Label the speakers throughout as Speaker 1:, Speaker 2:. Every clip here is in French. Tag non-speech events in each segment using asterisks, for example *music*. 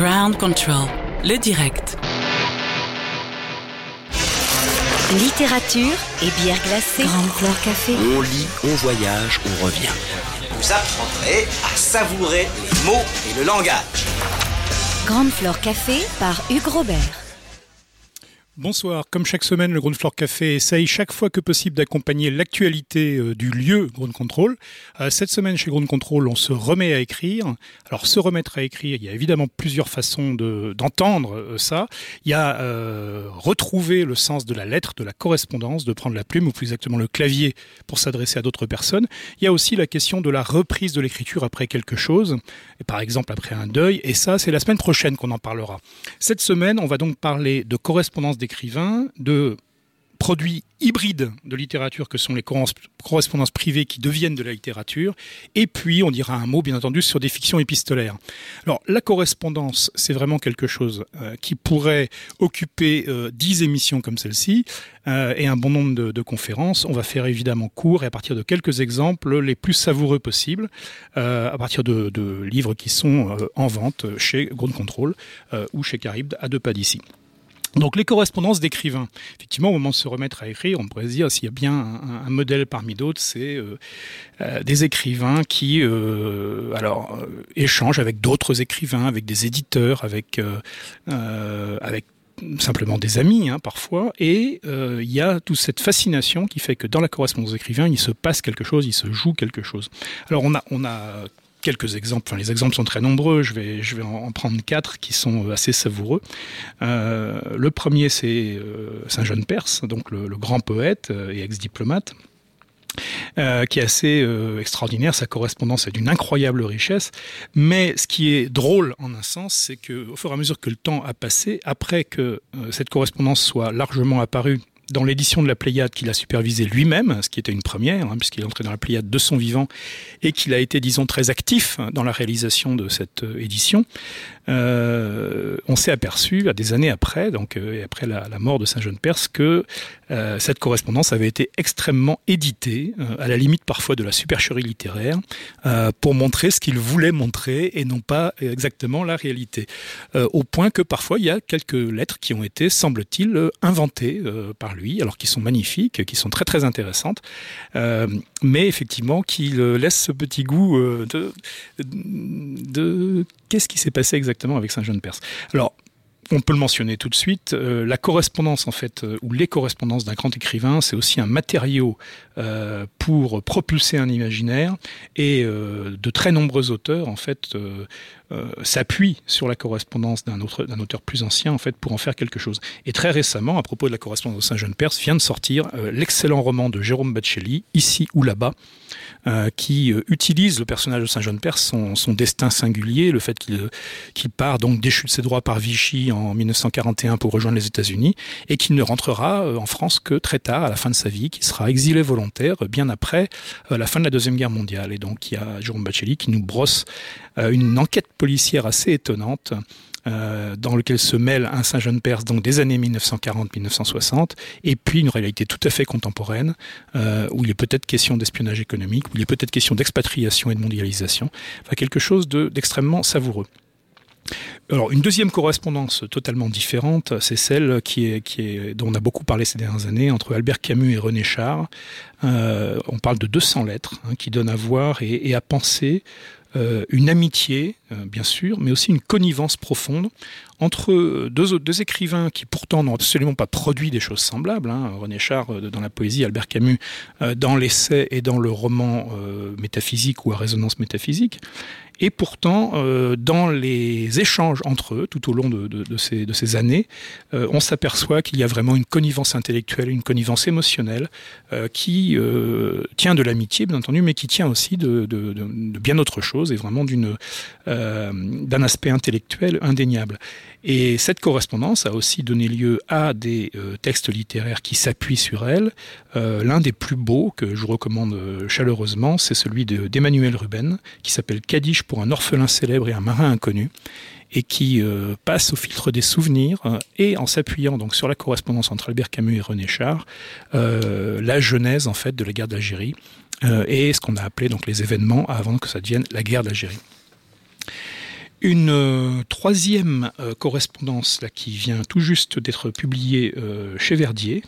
Speaker 1: Ground Control, le direct.
Speaker 2: Littérature et bière glacée. Grande Fleur Café.
Speaker 3: On lit, on voyage, on revient.
Speaker 4: Vous apprendrez à savourer les mots et le langage.
Speaker 2: Grande Fleur Café par Hugues Robert.
Speaker 5: Bonsoir. Comme chaque semaine, le Ground Floor Café essaye chaque fois que possible d'accompagner l'actualité euh, du lieu Ground Control. Euh, cette semaine, chez Ground Control, on se remet à écrire. Alors, se remettre à écrire, il y a évidemment plusieurs façons d'entendre euh, ça. Il y a retrouver le sens de la lettre, de la correspondance, de prendre la plume ou plus exactement le clavier pour s'adresser à d'autres personnes. Il y a aussi la question de la reprise de l'écriture après quelque chose, et par exemple après un deuil. Et ça, c'est la semaine prochaine qu'on en parlera. Cette semaine, on va donc parler de correspondance d'écriture écrivains, de produits hybrides de littérature que sont les correspondances privées qui deviennent de la littérature, et puis on dira un mot bien entendu sur des fictions épistolaires. Alors la correspondance, c'est vraiment quelque chose euh, qui pourrait occuper euh, dix émissions comme celle-ci euh, et un bon nombre de, conférences. On va faire évidemment court et à partir de quelques exemples les plus savoureux possibles, à partir de, de, livres qui sont en vente chez Ground Control ou chez Caribde à deux pas d'ici. Donc les correspondances d'écrivains. Effectivement, au moment de se remettre à écrire, on pourrait se dire s'il y a bien un, modèle parmi d'autres, c'est euh, euh, des écrivains qui euh, alors échangent avec d'autres écrivains, avec des éditeurs, avec simplement des amis hein, parfois, et il y a toute cette fascination qui fait que dans la correspondance d'écrivains, il se passe quelque chose, il se joue quelque chose. Alors on a, on a quelques exemples. Enfin, les exemples sont très nombreux. Je vais, en prendre quatre qui sont euh, assez savoureux. Euh, le premier, c'est euh, Saint Jean Perse, donc le, grand poète et ex-diplomate. qui est assez extraordinaire. Sa correspondance est d'une incroyable richesse. Mais ce qui est drôle en un sens, c'est que au fur et à mesure que le temps a passé, après que cette correspondance soit largement apparue dans l'édition de la Pléiade qu'il a supervisé lui-même, ce qui était une première, hein, puisqu'il est entré dans la Pléiade de son vivant, et qu'il a été, disons, très actif dans la réalisation de cette euh, édition, euh, on s'est aperçu, à des années après, donc euh, après la, mort de Saint Jean Perse, que cette correspondance avait été extrêmement éditée, à la limite parfois de la supercherie littéraire, pour montrer ce qu'il voulait montrer et non pas exactement la réalité. au point que parfois il y a quelques lettres qui ont été, semble-t-il, inventées par lui alors qui sont magnifiques, qui sont très très intéressantes, euh, mais effectivement qui laissent ce petit goût euh, de, de qu'est-ce qui s'est passé exactement? Avec Saint Jean de Perse. Alors on peut le mentionner tout de suite, euh, la correspondance en fait, ou les correspondances d'un grand écrivain, c'est aussi un matériau pour propulser un imaginaire, et de très nombreux auteurs en fait euh, s'appuie sur la correspondance d'un autre d'un auteur plus ancien en fait pour en faire quelque chose. Et très récemment, à propos de la correspondance de Saint Jean Perse, vient de sortir euh, l'excellent roman de Jérôme Bacelli, Ici ou là-bas, euh, qui utilise le personnage de Saint Jean Perse, son, son, destin singulier, le fait qu'il part donc déchu de ses droits par Vichy en 1941 pour rejoindre les États-Unis et qu'il ne rentrera en France que très tard, à la fin de sa vie, qui sera exilé volontaire bien après la fin de la deuxième guerre mondiale. Et donc il y a Jérôme Bacelli qui nous brosse une enquête policière assez étonnante. Euh, dans lequel se mêle un Saint Jean Perse donc des années 1940-1960 et puis une réalité tout à fait contemporaine euh, où il est peut-être question d'espionnage économique, où il est peut-être question d'expatriation et de mondialisation, enfin quelque chose d'extrêmement savoureux. Alors une deuxième correspondance totalement différente, c'est celle qui est, qui est, dont on a beaucoup parlé ces dernières années entre Albert Camus et René Char. Euh, on parle de 200 lettres hein, qui donnent à voir et à penser euh, une amitié, euh, bien sûr, mais aussi une connivence profonde entre deux, deux écrivains qui pourtant n'ont absolument pas produit des choses semblables. Hein. René Char euh, dans la poésie, Albert Camus dans l'essai et dans le roman métaphysique ou à résonance métaphysique. Et pourtant, euh, dans les échanges entre eux, tout au long de, ces, années, euh, on s'aperçoit qu'il y a vraiment une connivence intellectuelle, une connivence émotionnelle, euh, qui tient de l'amitié, bien entendu, mais qui tient aussi de, bien autre chose, et vraiment d'un aspect intellectuel indéniable. Et cette correspondance a aussi donné lieu à des euh, textes littéraires qui s'appuient sur elle. Euh, l'un des plus beaux que je recommande euh, chaleureusement, c'est celui d'Emmanuel Ruben, qui s'appelle Kadish pour un orphelin célèbre et un marin inconnu et qui passe au filtre des souvenirs et en s'appuyant donc sur la correspondance entre Albert Camus et René Char, la genèse en fait de la guerre d'Algérie et ce qu'on a appelé donc les événements avant que ça devienne la guerre d'Algérie. Une euh, troisième euh, correspondance là, qui vient tout juste d'être publiée euh, chez Verdier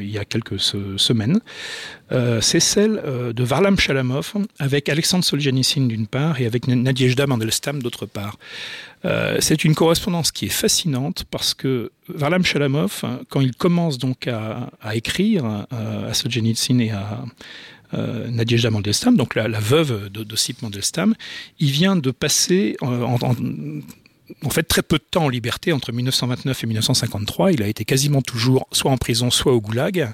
Speaker 5: il y a quelques semaines, c'est celle de Varlam Shalamov avec Alexandre Solzhenitsyn d'une part et avec Nadezhda Mandelstam d'autre part. c'est une correspondance qui est fascinante parce que Varlam Shalamov, hein, quand il commence donc à, écrire à Solzhenitsyn et à euh, Nadezhda Mandelstam, donc la, veuve d'Ossip Mandelstam, il vient de passer en, fait très peu de temps en liberté entre 1929 et 1953. Il a été quasiment toujours soit en prison, soit au goulag,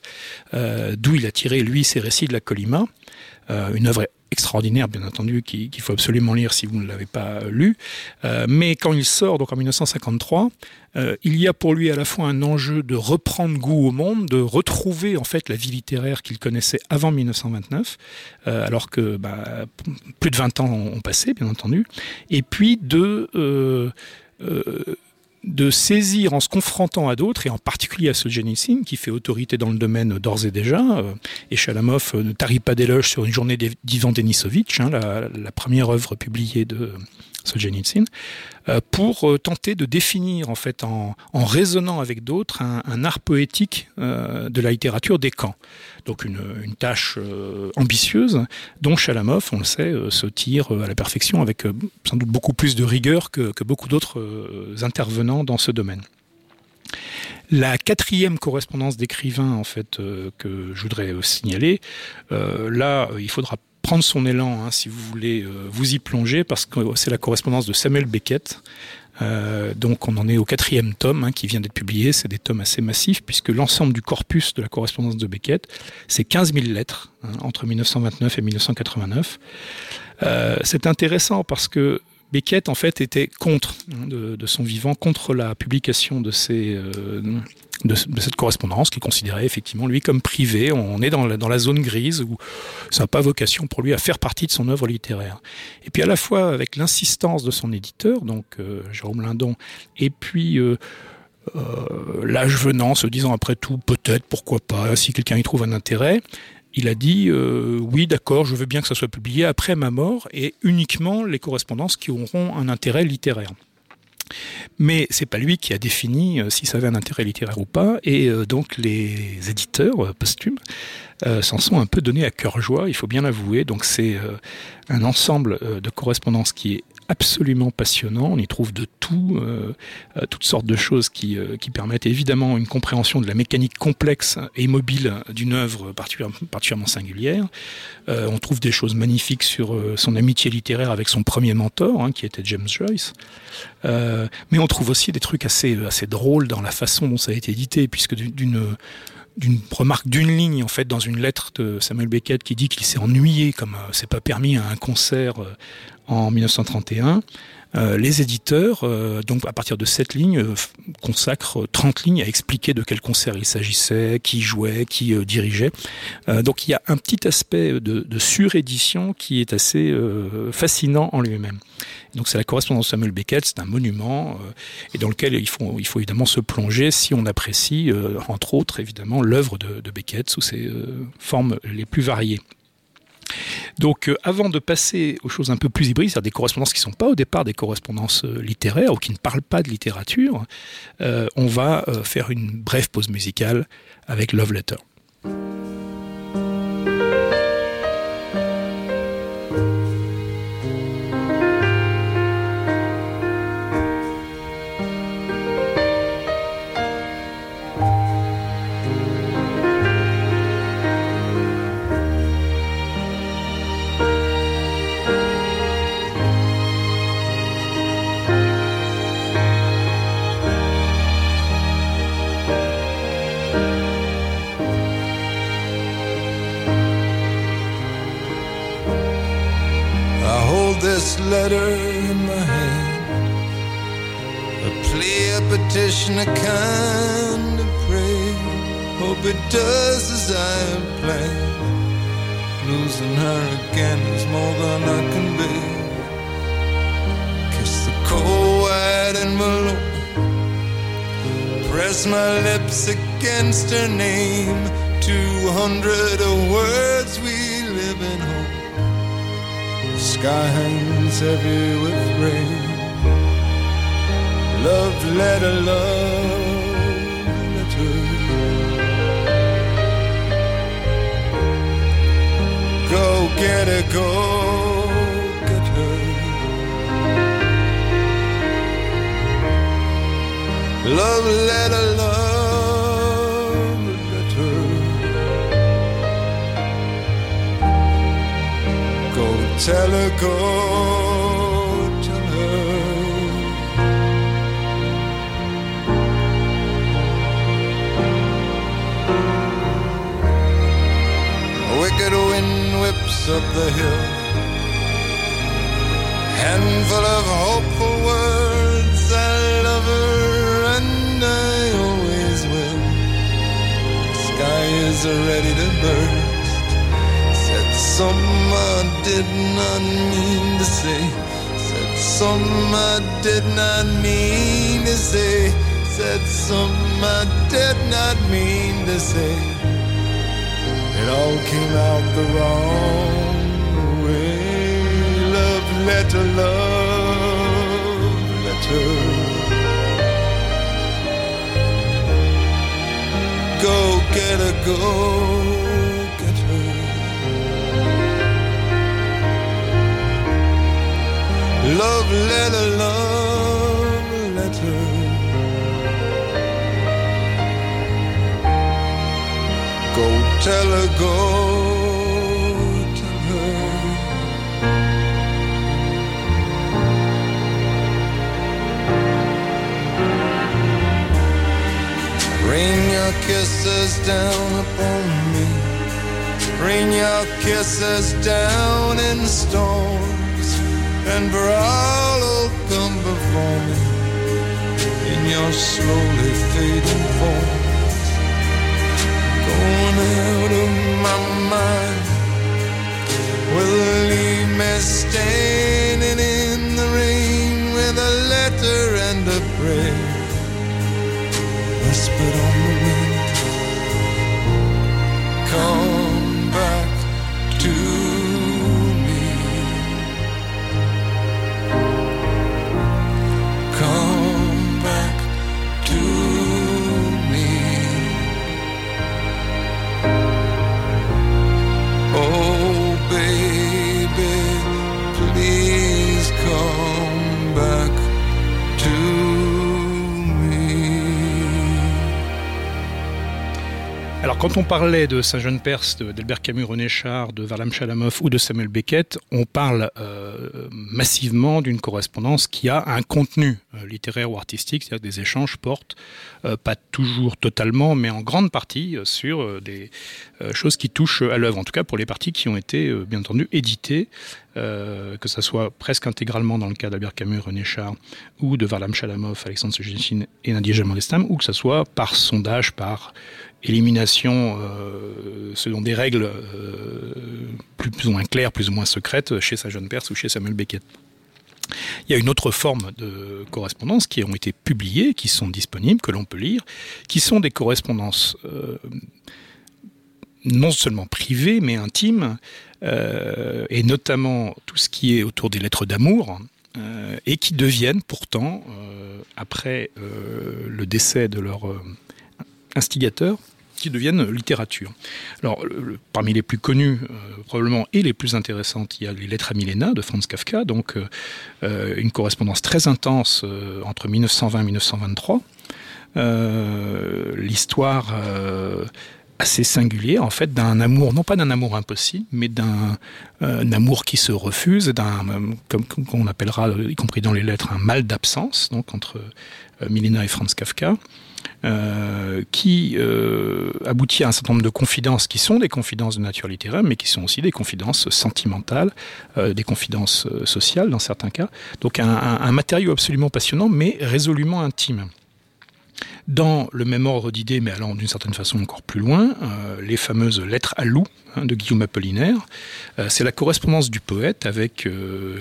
Speaker 5: euh, d'où il a tiré, lui, ses récits de la Colima, euh, une œuvre extraordinaire, bien entendu, qu'il faut absolument lire si vous ne l'avez pas lu. Euh, mais quand il sort, donc en 1953, euh, il y a pour lui à la fois un enjeu de reprendre goût au monde, de retrouver en fait la vie littéraire qu'il connaissait avant 1929, euh, alors que bah, plus de 20 ans ont passé, bien entendu, et puis de de saisir en se confrontant à d'autres, et en particulier à Solzhenitsyn, qui fait autorité dans le domaine d'ores et déjà, euh, et Chalamov euh, ne tarit pas d'éloges sur une journée d'Ivan Denisovitch, hein, la, la, première œuvre publiée de Solzhenitsyn, euh, pour euh, tenter de définir, en fait, en, raisonnant avec d'autres, un, art poétique euh, de la littérature des camps. Donc une, tâche ambitieuse dont Chalamov, on le sait, se tire à la perfection avec sans doute beaucoup plus de rigueur que, que beaucoup d'autres intervenants dans ce domaine. La quatrième correspondance d'écrivain en fait que je voudrais signaler, là il faudra prendre son élan hein, si vous voulez euh, vous y plonger parce que c'est la correspondance de Samuel Beckett. Euh, donc on en est au quatrième tome hein, qui vient d'être publié. C'est des tomes assez massifs puisque l'ensemble du corpus de la correspondance de Beckett, c'est 15 000 lettres hein, entre 1929 et 1989. Euh, c'est intéressant parce que Beckett en fait était contre hein, de, son vivant, contre la publication de ces euh, cette correspondance, qui considérait effectivement lui comme privé. On est dans la, zone grise où ça n'a pas vocation pour lui à faire partie de son œuvre littéraire. Et puis à la fois avec l'insistance de son éditeur, donc euh, Jérôme Lindon, et puis euh, l'âge venant, se disant après tout, peut-être, pourquoi pas, si quelqu'un y trouve un intérêt, il a dit euh, oui, d'accord, je veux bien que ça soit publié après ma mort et uniquement les correspondances qui auront un intérêt littéraire. Mais c'est pas lui qui a défini euh, si ça avait un intérêt littéraire ou pas, et euh, donc les éditeurs posthumes s'en sont un peu donnés à cœur joie, il faut bien l'avouer. Donc c'est un ensemble de correspondances qui est absolument passionnant. On y trouve de tout, euh, toutes sortes de choses qui, euh, qui, permettent évidemment une compréhension de la mécanique complexe et mobile d'une œuvre particulièrement, singulière. Euh, on trouve des choses magnifiques sur euh, son amitié littéraire avec son premier mentor, hein, qui était James Joyce. Euh, mais on trouve aussi des trucs assez, assez drôles dans la façon dont ça a été édité, puisque d'une d'une remarque d'une ligne en fait dans une lettre de Samuel Beckett qui dit qu'il s'est ennuyé comme euh, c'est pas permis à un concert euh, en 1931 euh, les éditeurs, euh, donc à partir de cette ligne, euh, consacrent 30 lignes à expliquer de quel concert il s'agissait, qui jouait, qui euh, dirigeait. Euh, donc il y a un petit aspect de, de surédition qui est assez euh, fascinant en lui-même. Donc c'est la correspondance Samuel Beckett, c'est un monument euh, et dans lequel il faut, il faut évidemment se plonger si on apprécie, euh, entre autres évidemment, l'œuvre de, de Beckett sous ses euh, formes les plus variées. Donc euh, avant de passer aux choses un peu plus hybrides, c'est-à-dire des correspondances qui ne sont pas au départ des correspondances euh, littéraires ou qui ne parlent pas de littérature, euh, on va faire une brève pause musicale avec Love Letter.
Speaker 6: Letter in my hand. A plea a petition a kind of prayer. Hope it does as I have planned losing her again is more than I can bear. Kiss the cold white envelope press my lips against her name. 200 words we sky hangs heavy with rain Love letter, love letter. Go get it, go get her. Love letter, love tell her, go tell her. A wicked wind whips up the hill. Handful of hopeful words. I love her and I always will. Sky is ready to burst. Said some I did not mean to say. Said some I did not mean to say. Said some I did not mean to say. It all came out the wrong way. Love letter, love letter. Go get her, go Love letter, love letter. Go tell her, go tell her. Rain your kisses down upon me. Rain your kisses down in storms. And will come before me in your slowly fading forms going out of my mind will leave me standing in the rain with a letter and a prayer? Whispered on
Speaker 5: quand on parlait de Saint-Jean Perse, de- d'Albert Camus, René Char, de Varlam Chalamov ou de Samuel Beckett, on parle euh, massivement d'une correspondance qui a un contenu euh, littéraire ou artistique, c'est-à-dire que des échanges portent, euh, pas toujours totalement, mais en grande partie sur des choses qui touchent à l'œuvre, en tout cas pour les parties qui ont été bien entendu éditées, que ça soit presque intégralement dans le cas d'Albert Camus, René Char ou de Varlam Chalamov, Alexandre Solzhenitsyn et Nadia Jamandestam, ou que ça soit par sondage, par élimination euh, selon des règles euh, plus, ou moins claires, plus ou moins secrètes chez sa jeune Perse ou chez Samuel Beckett. Il y a une autre forme de correspondance qui ont été publiées, qui sont disponibles, que l'on peut lire, qui sont des correspondances euh, non seulement privées, mais intimes, et notamment tout ce qui est autour des lettres d'amour, et qui deviennent pourtant, après le décès de leur euh, instigateur, qui deviennent littérature. Alors, parmi les plus connus, euh, probablement, et les plus intéressantes, il y a les Lettres à Milena de Franz Kafka, donc euh, euh, une correspondance très intense entre 1920 et 1923. Euh, L'histoire assez singulière, en fait, d'un amour, non pas d'un amour impossible, mais d'un un amour qui se refuse, d'un, comme appellera, y compris dans les lettres, un mal d'absence, donc entre Milena et Franz Kafka euh, qui euh, aboutit à un certain nombre de confidences qui sont des confidences de nature littéraire, mais qui sont aussi des confidences sentimentales, euh, des confidences sociales dans certains cas. Donc un matériau absolument passionnant, mais résolument intime. Dans le même ordre d'idées, mais allant d'une certaine façon encore plus loin, les fameuses lettres à loup hein, de Guillaume Apollinaire. C'est la correspondance du poète avec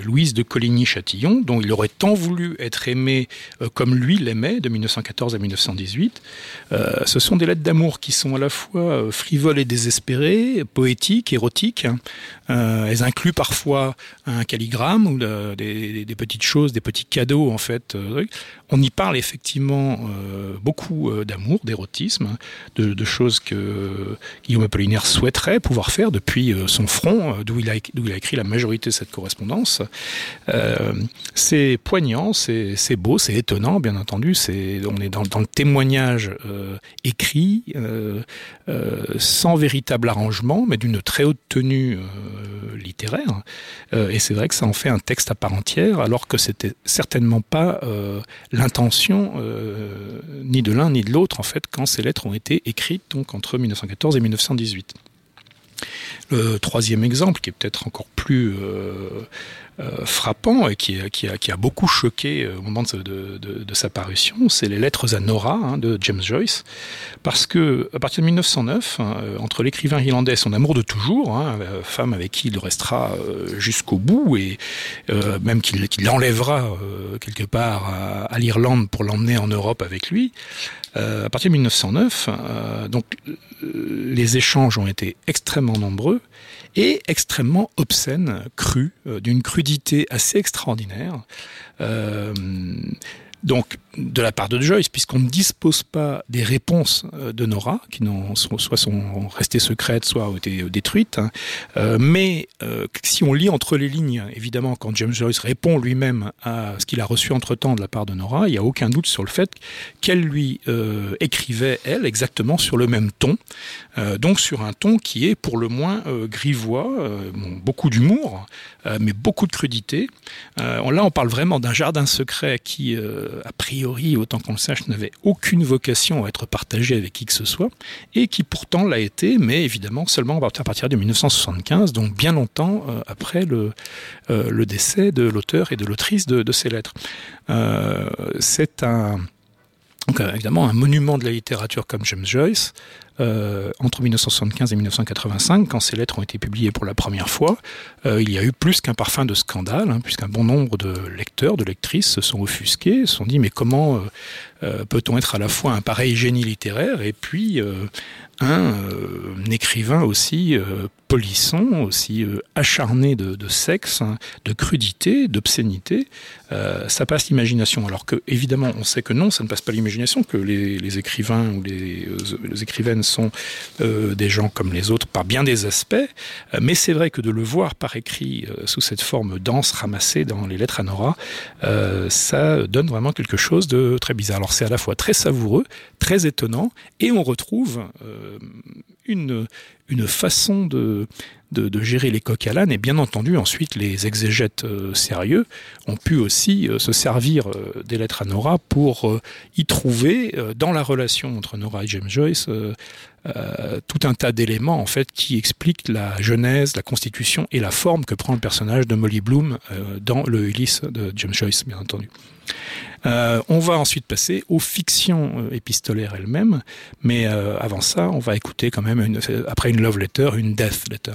Speaker 5: Louise de Coligny-Châtillon, dont il aurait tant voulu être aimé comme lui l'aimait de 1914 à 1918. Ce sont des lettres d'amour qui sont à la fois frivoles et désespérées, poétiques, érotiques. Elles incluent parfois un calligramme ou des, petites choses, des petits cadeaux en fait. On y parle effectivement euh, beaucoup euh, d'amour, d'érotisme, de, de, choses que Guillaume Apollinaire souhaiterait pouvoir faire depuis euh, son front, d'où il, a écrit la majorité de cette correspondance. Euh, c'est poignant, c'est beau, c'est étonnant, bien entendu. On est dans, le témoignage euh, écrit, euh, sans véritable arrangement, mais d'une très haute tenue littéraire. et c'est vrai que ça en fait un texte à part entière, alors que c'était certainement pas l'intention euh, ni de l'un ni de l'autre en fait quand ces lettres ont été écrites donc entre 1914 et 1918. Le troisième exemple, qui est peut-être encore plus euh, frappant et qui, a, beaucoup choqué euh, au moment de, sa parution, c'est les lettres à Nora hein, de James Joyce, parce que à partir de 1909, hein, entre l'écrivain irlandais et son amour de toujours, hein, femme avec qui il restera euh, jusqu'au bout et euh, même qu'il qu l'enlèvera euh, quelque part à, l'Irlande pour l'emmener en Europe avec lui, euh, à partir de 1909, euh, donc les échanges ont été extrêmement nombreux et extrêmement obscènes, crus, euh, d'une crudité assez extraordinaire. Euh, donc de la part de Joyce, puisqu'on ne dispose pas des réponses euh, de Nora, qui soit sont restées secrètes, soit ont été détruites. Hein. Mais si on lit entre les lignes, évidemment, quand James Joyce répond lui-même à ce qu'il a reçu entre-temps de la part de Nora, il n'y a aucun doute sur le fait qu'elle lui écrivait, elle, exactement sur le même ton. Euh, donc sur un ton qui est pour le moins euh, grivois, euh, beaucoup d'humour, mais beaucoup de crudité. Là, on parle vraiment d'un jardin secret qui, a priori, autant qu'on le sache, n'avait aucune vocation à être partagé avec qui que ce soit, et qui pourtant l'a été, mais évidemment seulement à partir de 1975, donc bien longtemps après le, décès de l'auteur et de l'autrice de, ces lettres. C'est un évidemment un monument de la littérature comme James Joyce, euh, entre 1975 et 1985, quand ces lettres ont été publiées pour la première fois, euh, il y a eu plus qu'un parfum de scandale, hein, puisqu'un bon nombre de lecteurs, de lectrices se sont offusqués, se sont dit mais comment euh, peut-on être à la fois un pareil génie littéraire et puis un, un écrivain aussi polisson, aussi euh, acharné de, sexe, hein, de crudité, d'obscénité, euh, ça passe l'imagination. Alors que évidemment, on sait que non, ça ne passe pas l'imagination, que les, écrivains ou les, euh, écrivaines sont des gens comme les autres par bien des aspects, mais c'est vrai que de le voir par écrit sous cette forme dense ramassée dans les lettres à Nora, ça donne vraiment quelque chose de très bizarre. Alors c'est à la fois très savoureux, très étonnant, et on retrouve une, une façon de, gérer les coques à l'âne et bien entendu ensuite les exégètes euh, sérieux ont pu aussi euh, se servir euh, des lettres à Nora pour y trouver dans la relation entre Nora et James Joyce tout un tas d'éléments en fait qui expliquent la genèse, la constitution et la forme que prend le personnage de Molly Bloom dans le Ulysse de James Joyce bien entendu. Euh, on va ensuite passer aux fictions euh, épistolaires elles-mêmes, mais euh, avant ça, on va écouter quand même une, après une love letter, une death letter.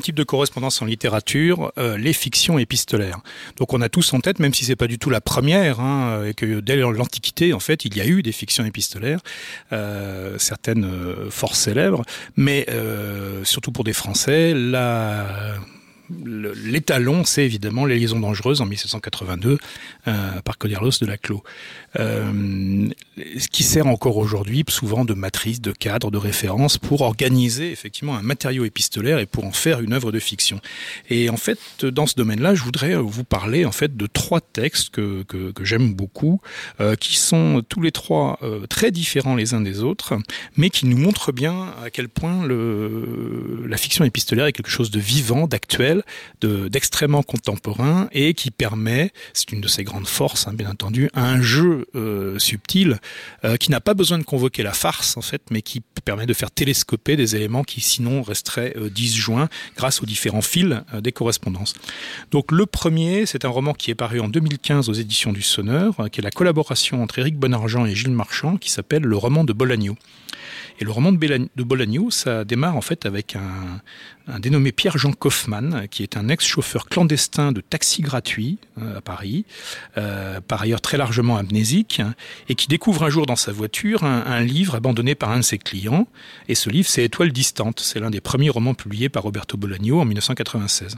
Speaker 5: Type de correspondance en littérature, euh, les fictions épistolaires. Donc on a tous en tête, même si c'est pas du tout la première, hein, et que dès l'Antiquité, en fait, il y a eu des fictions épistolaires, euh, certaines euh, fort célèbres, mais euh, surtout pour des Français, la l'étalon, c'est évidemment les liaisons dangereuses en 1782 euh, par Coderlos de Laclos. Euh, ce qui sert encore aujourd'hui souvent de matrice, de cadre, de référence pour organiser effectivement un matériau épistolaire et pour en faire une œuvre de fiction. Et en fait, dans ce domaine-là, je voudrais vous parler en fait de trois textes que, que, j'aime beaucoup, euh, qui sont tous les trois très différents les uns des autres, mais qui nous montrent bien à quel point la fiction épistolaire est quelque chose de vivant, d'actuel, d'extrêmement contemporain et qui permet, c'est une de ses grandes forces, hein, bien entendu, un jeu euh, subtil euh, qui n'a pas besoin de convoquer la farce en fait, mais qui permet de faire télescoper des éléments qui sinon resteraient euh, disjoints grâce aux différents fils des correspondances. Donc le premier, c'est un roman qui est paru en 2015 aux éditions du Sonneur, qui est la collaboration entre Éric Bonargent et Gilles Marchand, qui s'appelle Le roman de Bolagno. Et le roman de Bolagno, ça démarre en fait avec un, un dénommé Pierre-Jean Kaufmann, qui est un ex-chauffeur clandestin de taxi gratuit euh, à Paris, euh, par ailleurs très largement amnésique, et qui découvre un jour dans sa voiture un, livre abandonné par un de ses clients. Et ce livre, c'est Étoile distante. C'est l'un des premiers romans publiés par Roberto Bolagno en 1996.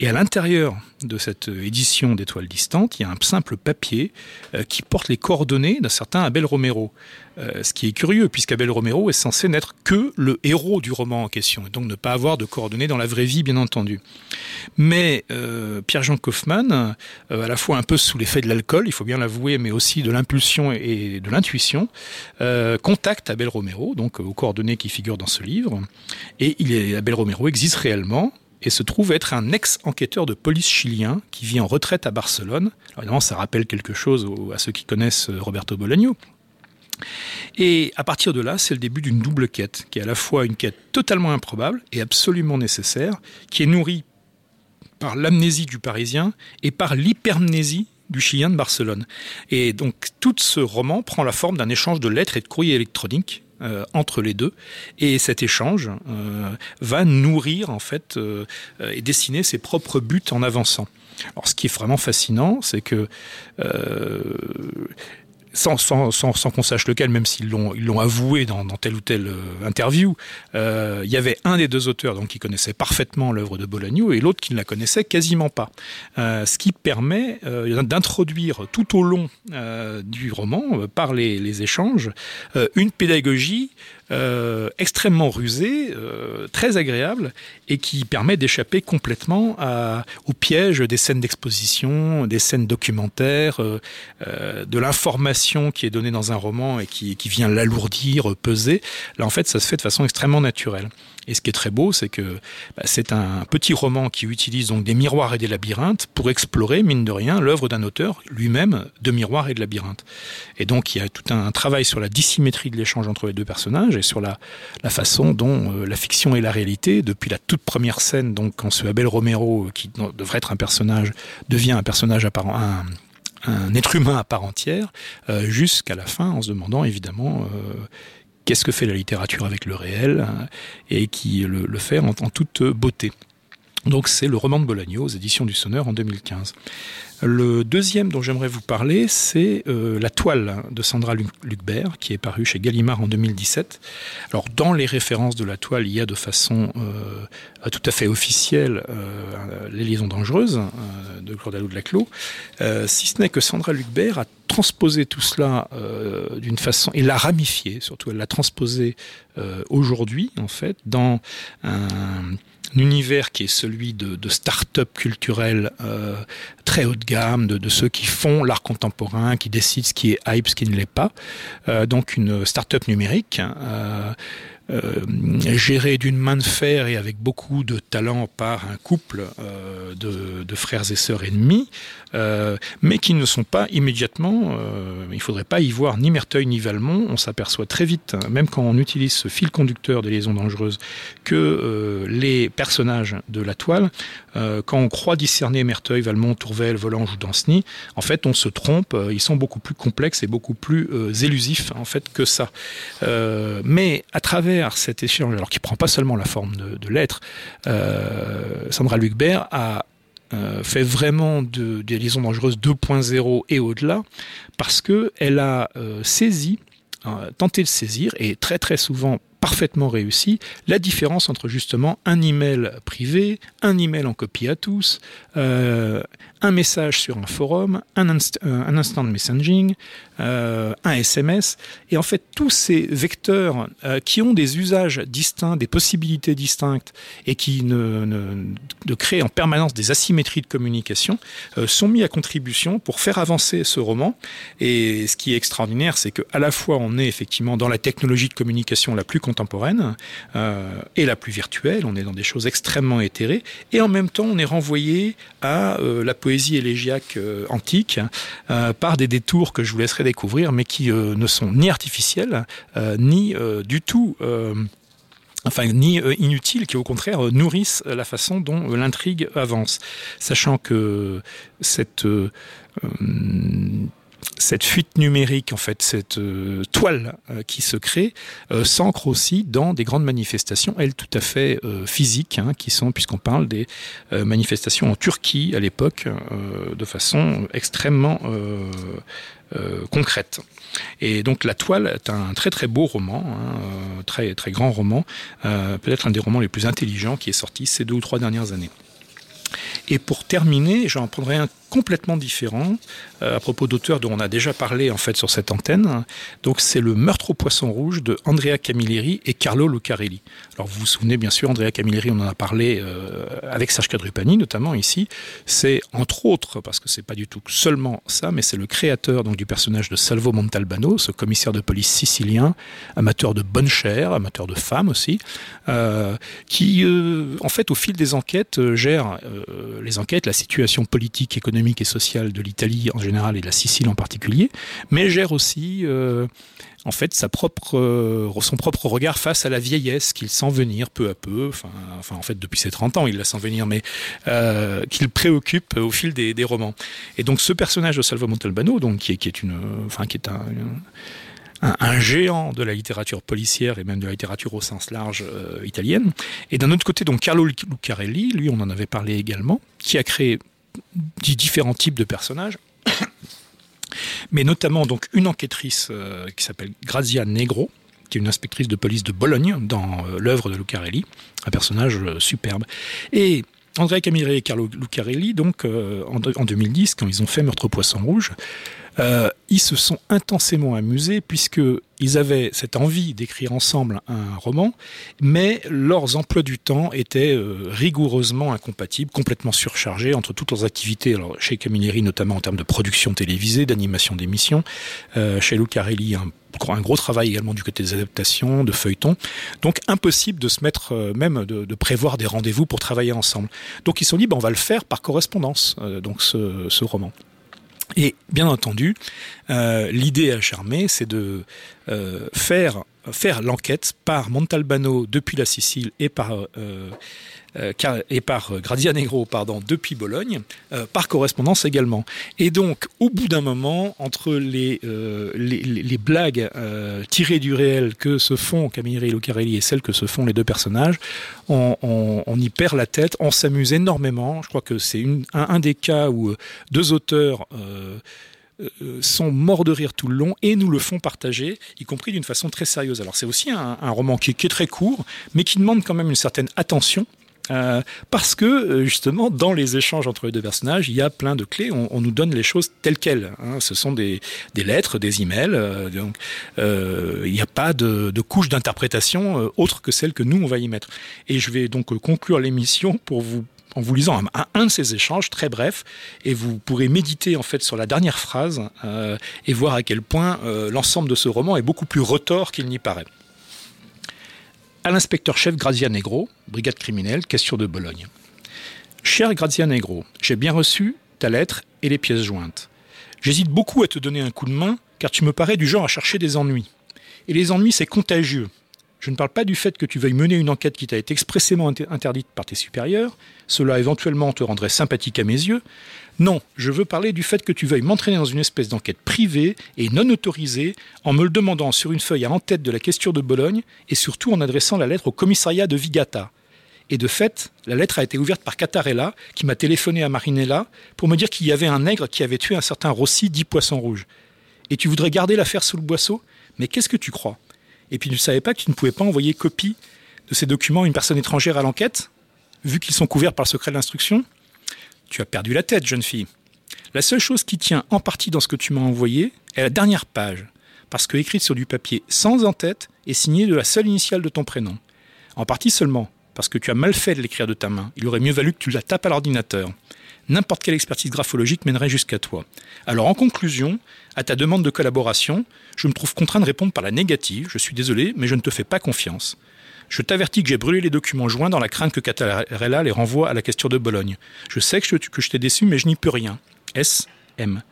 Speaker 5: Et à l'intérieur de cette édition d'Étoile distante, il y a un simple papier euh, qui porte les coordonnées d'un certain Abel Romero. Ce qui est curieux, puisqu'Abel Romero est censé n'être que le héros du roman en question, et donc ne pas avoir de coordonnées dans la vraie vie, bien entendu. Mais euh, Pierre-Jean Kaufmann, euh, à la fois un peu sous l'effet de l'alcool, il faut bien l'avouer, mais aussi de l'impulsion et de l'intuition, euh, contacte Abel Romero, donc euh, aux coordonnées qui figurent dans ce livre, et il est, Abel Romero existe réellement, et se trouve être un ex-enquêteur de police chilien qui vit en retraite à Barcelone. Alors évidemment, ça rappelle quelque chose à ceux qui connaissent Roberto Bolaño. Et à partir de là, c'est le début d'une double quête, qui est à la fois une quête totalement improbable et absolument nécessaire, qui est nourrie par l'amnésie du Parisien et par l'hypermnésie du Chilien de Barcelone. Et donc tout ce roman prend la forme d'un échange de lettres et de courriers électroniques euh, entre les deux. Et cet échange euh, va nourrir en fait euh, et dessiner ses propres buts en avançant. Alors ce qui est vraiment fascinant, c'est que sans, qu'on sache lequel, même s'ils l'ont avoué dans, telle ou telle euh, interview, euh, il y avait un des deux auteurs qui connaissait parfaitement l'œuvre de Bolagno et l'autre qui ne la connaissait quasiment pas. Euh, ce qui permet d'introduire tout au long du roman, par les, échanges, une pédagogie euh, extrêmement rusée, euh, très agréable et qui permet d'échapper complètement au piège des scènes d'exposition, des scènes documentaires, euh, de l'information qui est donnée dans un roman et qui, qui vient l'alourdir, peser. Là, en fait, ça se fait de façon extrêmement naturelle. Et ce qui est très beau, c'est que bah, c'est un petit roman qui utilise donc des miroirs et des labyrinthes pour explorer, mine de rien, l'œuvre d'un auteur lui-même de miroirs et de labyrinthes. Et donc il y a tout un travail sur la dissymétrie de l'échange entre les deux personnages et sur la, façon dont euh, la fiction et la réalité, depuis la toute première scène, donc quand ce Abel Romero, qui devrait être un personnage, devient un personnage apparent, un, être humain à part entière, euh, jusqu'à la fin, en se demandant évidemment euh, qu'est-ce que fait la littérature avec le réel, hein, et qui le, fait en toute beauté. Donc c'est le roman de Bolagno aux éditions du Sonneur en 2015. Le deuxième dont j'aimerais vous parler, c'est euh, La toile de Sandra Luc- Lucbert, qui est paru chez Gallimard en 2017. Alors dans les références de la toile, il y a de façon euh, tout à fait officielle euh, Les liaisons dangereuses de Claude de Laclos, euh, si ce n'est que Sandra Lucbert a transposé tout cela d'une façon, et l'a ramifié, surtout elle l'a transposé aujourd'hui, en fait, dans un un univers qui est celui de, de start-up culturel euh, très haut de gamme, de, de ceux qui font l'art contemporain, qui décident ce qui est hype, ce qui ne l'est pas. Euh, donc une start-up numérique. Euh, euh, gérée d'une main de fer et avec beaucoup de talent par un couple euh, de, frères et sœurs ennemis, euh, mais qui ne sont pas immédiatement, il ne faudrait pas y voir ni Merteuil ni Valmont, on s'aperçoit très vite, hein, même quand on utilise ce fil conducteur des liaisons dangereuses, que les personnages de la toile, quand on croit discerner Merteuil, Valmont, Tourvel, Volange ou Danceny, en fait on se trompe, ils sont beaucoup plus complexes et beaucoup plus élusifs en fait que ça. Mais à travers cet échange, alors qui prend pas seulement la forme de, de lettres, euh, Sandra Lucbert a euh, fait vraiment de, des liaisons dangereuses 2.0 et au-delà, parce que elle a euh, saisi, euh, tenté de saisir, et très très souvent parfaitement réussi la différence entre justement un email privé, un email en copie à tous, euh, un message sur un forum, un, euh, instant messaging, euh, un SMS, et en fait tous ces vecteurs qui ont des usages distincts, des possibilités distinctes, et qui ne, créent en permanence des asymétries de communication, sont mis à contribution pour faire avancer ce roman. Et ce qui est extraordinaire, c'est que à la fois on est effectivement dans la technologie de communication la plus contemporaine euh, et la plus virtuelle, on est dans des choses extrêmement éthérées, et en même temps on est renvoyé à euh, la poésie élégiaque euh, antique par des détours que je vous laisserai découvrir, mais qui ne sont ni artificiels, ni du tout... Enfin ni inutiles, qui au contraire nourrissent la façon dont l'intrigue avance, sachant que cette cette fuite numérique, en fait, cette euh, toile euh, qui se crée, euh, s'ancre aussi dans des grandes manifestations, elles tout à fait physiques, hein, qui sont, puisqu'on parle des manifestations en Turquie à l'époque, de façon extrêmement concrète. Et donc La Toile est un très très beau roman, hein, très très grand roman, peut-être un des romans les plus intelligents qui est sorti ces deux ou trois dernières années. Et pour terminer, j'en prendrai un complètement différent euh, à propos d'auteurs dont on a déjà parlé en fait sur cette antenne. Donc c'est le meurtre au poisson rouge de Andrea Camilleri et Carlo Lucarelli. Alors vous vous souvenez bien sûr, Andrea Camilleri, on en a parlé euh, avec Serge Cadrupani notamment ici. C'est entre autres, parce que c'est pas du tout seulement ça, mais c'est le créateur donc du personnage de Salvo Montalbano, ce commissaire de police sicilien, amateur de bonne chair, amateur de femmes aussi, euh, qui en fait au fil des enquêtes gère les enquêtes, la situation politique, économique et sociale de l'Italie en général et de la Sicile en particulier, mais gère aussi euh, en fait euh, son propre regard face à la vieillesse qu'il sent venir peu à peu, enfin, en fait depuis ses 30 ans il la sent venir, mais euh, qu'il préoccupe au fil des, romans. Et donc ce personnage de Salvo Montalbano, donc qui est, une, enfin qui est un, un, géant de la littérature policière et même de la littérature au sens large italienne. Et d'un autre côté, donc Carlo Lucarelli, lui on en avait parlé également, qui a créé différents types de personnages. *coughs* mais notamment donc une enquêtrice euh, qui s'appelle Grazia Negro, qui est une inspectrice de police de Bologne dans euh, l'œuvre de Lucarelli, un personnage euh, superbe. Et André Camilleri et Carlo Lucarelli, donc en, en 2010, quand ils ont fait Meurtre poisson rouge, euh, ils se sont intensément amusés puisque ils avaient cette envie d'écrire ensemble un roman, mais leurs emplois du temps étaient euh, rigoureusement incompatibles, complètement surchargés entre toutes leurs activités. Alors chez Camilleri, notamment en termes de production télévisée, d'animation d'émissions, euh, chez Lucarelli, un un gros travail également du côté des adaptations, de feuilletons. Donc impossible de se mettre, euh, même de, prévoir des rendez-vous pour travailler ensemble. Donc ils se sont dit, ben, on va le faire par correspondance, donc ce roman. Et bien entendu, euh, l'idée à charmer, c'est de euh, faire, l'enquête par Montalbano depuis la Sicile et par, euh, et par Grazia Negro pardon, depuis Bologne, euh, par correspondance également. Et donc, au bout d'un moment, entre les, euh, blagues euh, tirées du réel que se font Camilleri et Lucarelli et celles que se font les deux personnages, on, y perd la tête, on s'amuse énormément. Je crois que c'est un, des cas où deux auteurs euh, sont morts de rire tout le long et nous le font partager, y compris d'une façon très sérieuse. Alors c'est aussi un, roman qui est très court, mais qui demande quand même une certaine attention. Euh, parce que euh, justement dans les échanges entre les deux personnages il y a plein de clés. On, nous donne les choses telles quelles hein. ce sont des, lettres des emails euh, donc euh, il n'y a pas de, couche d'interprétation autre que celle que nous on va y mettre. Et je vais donc conclure l'émission pour vous en vous lisant un, de ces échanges très bref et vous pourrez méditer en fait sur la dernière phrase et voir à quel point l'ensemble de ce roman est beaucoup plus retors qu'il n'y paraît à l'inspecteur-chef Grazia Negro, brigade criminelle, question de Bologne. Cher Grazia Negro, j'ai bien reçu ta lettre et les pièces jointes. J'hésite beaucoup à te donner un coup de main, car tu me parais du genre à chercher des ennuis. Et les ennuis, c'est contagieux. Je ne parle pas du fait que tu veuilles mener une enquête qui t'a été expressément interdite par tes supérieurs. Cela éventuellement te rendrait sympathique à mes yeux. Non, je veux parler du fait que tu veuilles m'entraîner dans une espèce d'enquête privée et non autorisée en me le demandant sur une feuille à en-tête de la question de Bologne et surtout en adressant la lettre au commissariat de Vigata. Et de fait, la lettre a été ouverte par Catarella, qui m'a téléphoné à Marinella pour me dire qu'il y avait un nègre qui avait tué un certain Rossi, dit Poisson Rouge. Et tu voudrais garder l'affaire sous le boisseau? Mais qu'est-ce que tu crois? Et puis tu ne savais pas que tu ne pouvais pas envoyer copie de ces documents à une personne étrangère à l'enquête, vu qu'ils sont couverts par le secret de l'instruction? Tu as perdu la tête, jeune fille. La seule chose qui tient en partie dans ce que tu m'as envoyé est la dernière page, parce que écrite sur du papier sans en-tête et signée de la seule initiale de ton prénom. En partie seulement, parce que tu as mal fait de l'écrire de ta main. Il aurait mieux valu que tu la tapes à l'ordinateur n'importe quelle expertise graphologique mènerait jusqu'à toi. Alors en conclusion, à ta demande de collaboration, je me trouve contraint de répondre par la négative, je suis désolé, mais je ne te fais pas confiance. Je t'avertis que j'ai brûlé les documents joints dans la crainte que Catarella les renvoie à la question de Bologne. Je sais que je, que je t'ai déçu, mais je n'y peux rien. S.M.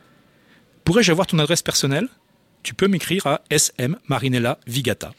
Speaker 5: Pourrais-je avoir ton adresse personnelle? Tu peux m'écrire à SM Marinella Vigata.